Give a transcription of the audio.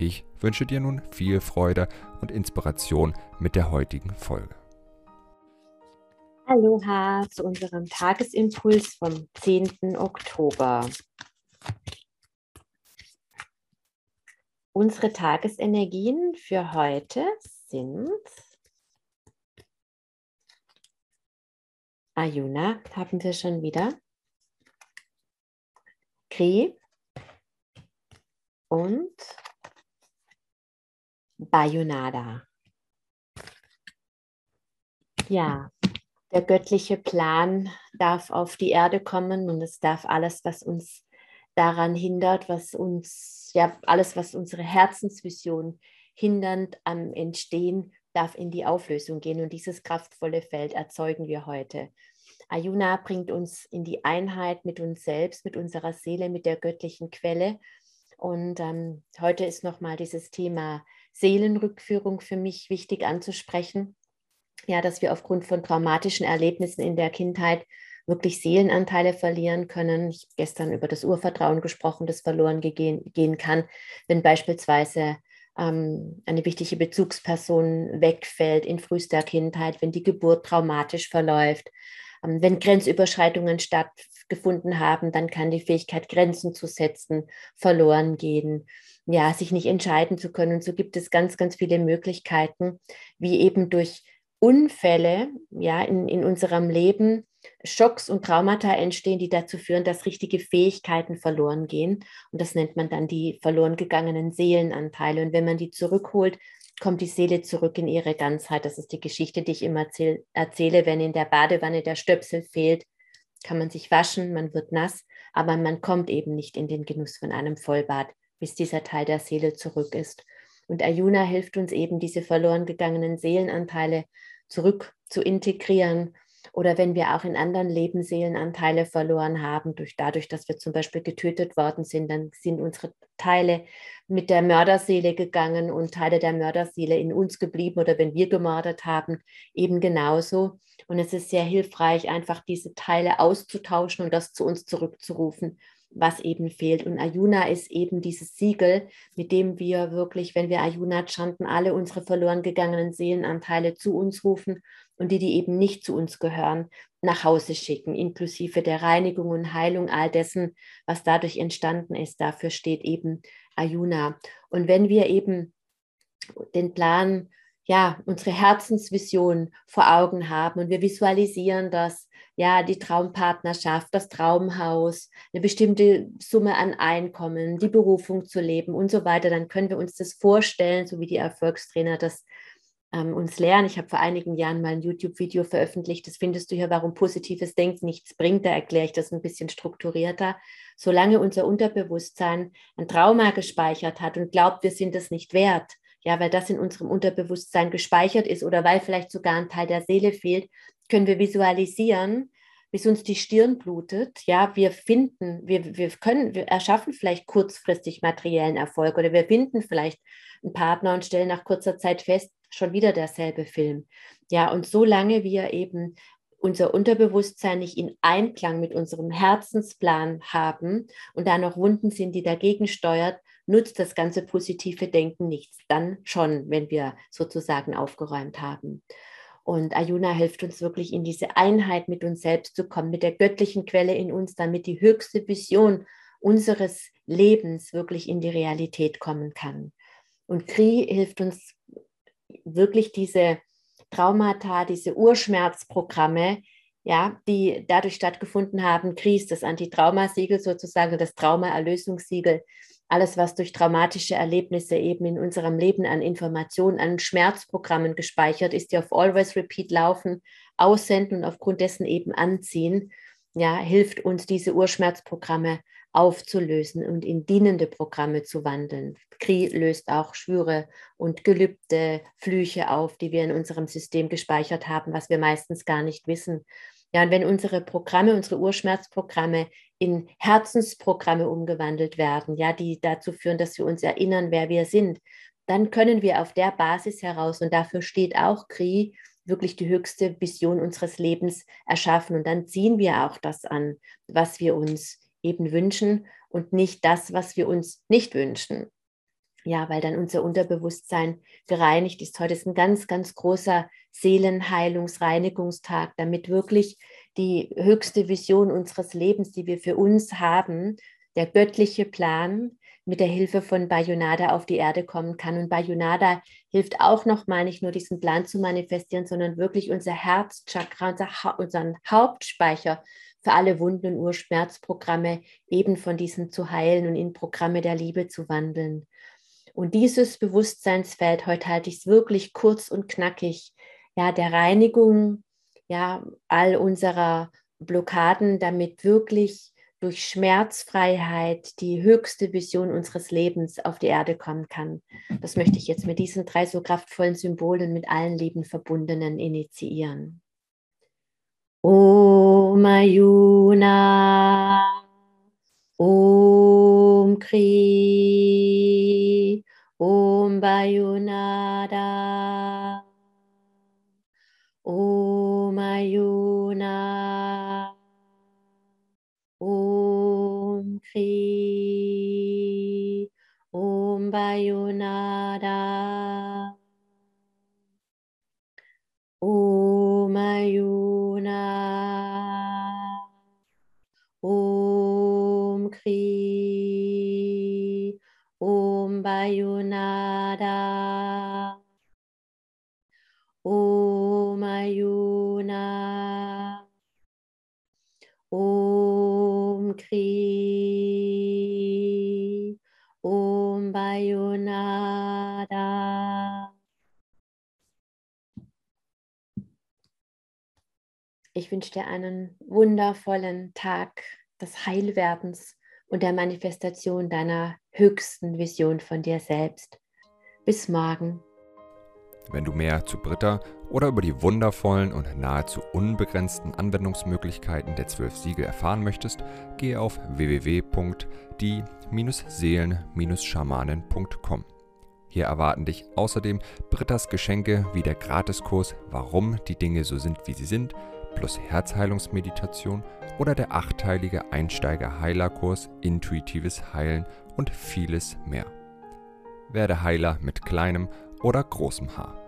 Ich wünsche dir nun viel Freude und Inspiration mit der heutigen Folge. Aloha zu unserem Tagesimpuls vom 10. Oktober. Unsere Tagesenergien für heute sind Ayuna, haben wir schon wieder. Kri und Bayonada. Ja, der göttliche Plan darf auf die Erde kommen und es darf alles, was uns daran hindert, was uns, ja, alles, was unsere Herzensvision hindernd am Entstehen, darf in die Auflösung gehen. Und dieses kraftvolle Feld erzeugen wir heute. Ayuna bringt uns in die Einheit mit uns selbst, mit unserer Seele, mit der göttlichen Quelle. Und ähm, heute ist nochmal dieses Thema Seelenrückführung für mich wichtig anzusprechen. Ja, dass wir aufgrund von traumatischen Erlebnissen in der Kindheit wirklich Seelenanteile verlieren können. Ich habe gestern über das Urvertrauen gesprochen, das verloren gehen, kann, wenn beispielsweise ähm, eine wichtige Bezugsperson wegfällt in frühester Kindheit, wenn die Geburt traumatisch verläuft. Ähm, wenn Grenzüberschreitungen stattgefunden haben, dann kann die Fähigkeit, Grenzen zu setzen, verloren gehen. Ja, sich nicht entscheiden zu können. Und so gibt es ganz, ganz viele Möglichkeiten, wie eben durch Unfälle ja, in, in unserem Leben Schocks und Traumata entstehen, die dazu führen, dass richtige Fähigkeiten verloren gehen. Und das nennt man dann die verloren gegangenen Seelenanteile. Und wenn man die zurückholt, kommt die Seele zurück in ihre Ganzheit. Das ist die Geschichte, die ich immer erzähl erzähle. Wenn in der Badewanne der Stöpsel fehlt, kann man sich waschen, man wird nass, aber man kommt eben nicht in den Genuss von einem Vollbad, bis dieser Teil der Seele zurück ist. Und Ayuna hilft uns eben, diese verloren gegangenen Seelenanteile zurück zu integrieren oder wenn wir auch in anderen Leben Seelenanteile verloren haben, durch, dadurch, dass wir zum Beispiel getötet worden sind, dann sind unsere Teile mit der Mörderseele gegangen und Teile der Mörderseele in uns geblieben oder wenn wir gemordet haben, eben genauso. Und es ist sehr hilfreich, einfach diese Teile auszutauschen und das zu uns zurückzurufen, was eben fehlt. Und Ayuna ist eben dieses Siegel, mit dem wir wirklich, wenn wir Ayuna chanten, alle unsere verloren gegangenen Seelenanteile zu uns rufen und die, die eben nicht zu uns gehören, nach Hause schicken, inklusive der Reinigung und Heilung all dessen, was dadurch entstanden ist. Dafür steht eben Ayuna. Und wenn wir eben den Plan, ja, unsere Herzensvision vor Augen haben und wir visualisieren das, ja, die Traumpartnerschaft, das Traumhaus, eine bestimmte Summe an Einkommen, die Berufung zu leben und so weiter, dann können wir uns das vorstellen, so wie die Erfolgstrainer das ähm, uns lernen. Ich habe vor einigen Jahren mal ein YouTube-Video veröffentlicht, das findest du hier, warum positives Denken nichts bringt. Da erkläre ich das ein bisschen strukturierter. Solange unser Unterbewusstsein ein Trauma gespeichert hat und glaubt, wir sind es nicht wert, ja, weil das in unserem Unterbewusstsein gespeichert ist oder weil vielleicht sogar ein Teil der Seele fehlt, können wir visualisieren, bis uns die Stirn blutet. Ja, wir finden, wir, wir können, wir erschaffen vielleicht kurzfristig materiellen Erfolg oder wir finden vielleicht einen Partner und stellen nach kurzer Zeit fest, schon wieder derselbe Film. Ja, und solange wir eben unser Unterbewusstsein nicht in Einklang mit unserem Herzensplan haben und da noch Wunden sind, die dagegen steuert, nutzt das ganze positive Denken nichts. Dann schon, wenn wir sozusagen aufgeräumt haben. Und Ayuna hilft uns wirklich in diese Einheit mit uns selbst zu kommen, mit der göttlichen Quelle in uns, damit die höchste Vision unseres Lebens wirklich in die Realität kommen kann. Und Kri hilft uns wirklich diese Traumata, diese Urschmerzprogramme, ja, die dadurch stattgefunden haben, Kries, das Antitraumasiegel sozusagen, das Traumaerlösungssiegel, alles, was durch traumatische Erlebnisse eben in unserem Leben an Informationen, an Schmerzprogrammen gespeichert ist, die auf Always Repeat laufen, aussenden und aufgrund dessen eben anziehen, ja, hilft uns, diese Urschmerzprogramme aufzulösen und in dienende Programme zu wandeln. Kri löst auch Schwüre und Gelübde, Flüche auf, die wir in unserem System gespeichert haben, was wir meistens gar nicht wissen. Ja, und wenn unsere Programme, unsere Urschmerzprogramme in Herzensprogramme umgewandelt werden, ja, die dazu führen, dass wir uns erinnern, wer wir sind, dann können wir auf der Basis heraus, und dafür steht auch Kri, wirklich die höchste Vision unseres Lebens erschaffen. Und dann ziehen wir auch das an, was wir uns eben wünschen und nicht das, was wir uns nicht wünschen. Ja, weil dann unser Unterbewusstsein gereinigt ist. Heute ist ein ganz, ganz großer Seelenheilungsreinigungstag, damit wirklich die höchste Vision unseres Lebens, die wir für uns haben, der göttliche Plan, mit der Hilfe von Bayonada auf die Erde kommen kann. Und Bayonada hilft auch nochmal, nicht nur diesen Plan zu manifestieren, sondern wirklich unser Herzchakra, unser ha unseren Hauptspeicher für alle Wunden- und Urschmerzprogramme eben von diesen zu heilen und in Programme der Liebe zu wandeln. Und dieses Bewusstseinsfeld, heute halte ich es wirklich kurz und knackig, ja, der Reinigung, ja, all unserer Blockaden, damit wirklich durch Schmerzfreiheit die höchste Vision unseres Lebens auf die Erde kommen kann. Das möchte ich jetzt mit diesen drei so kraftvollen Symbolen mit allen Leben verbundenen initiieren. Om Ayuna, Om Kri, Om Bayunada, Om Ayuna. Om Kri, Om Bayonada, Om Ayuna, Om Kri, Om Bayonada, Om Ayuna, Om Kri, Om Bayonada. Ich wünsche dir einen wundervollen Tag des Heilwerdens und der Manifestation deiner höchsten Vision von dir selbst. Bis morgen. Wenn du mehr zu Britta oder über die wundervollen und nahezu unbegrenzten Anwendungsmöglichkeiten der zwölf Siegel erfahren möchtest, gehe auf www.die-seelen-schamanen.com. Hier erwarten dich außerdem Brittas Geschenke wie der Gratiskurs Warum die Dinge so sind, wie sie sind, plus Herzheilungsmeditation oder der achteilige Einsteiger-Heilerkurs Intuitives Heilen und vieles mehr. Werde Heiler mit kleinem oder großem Haar.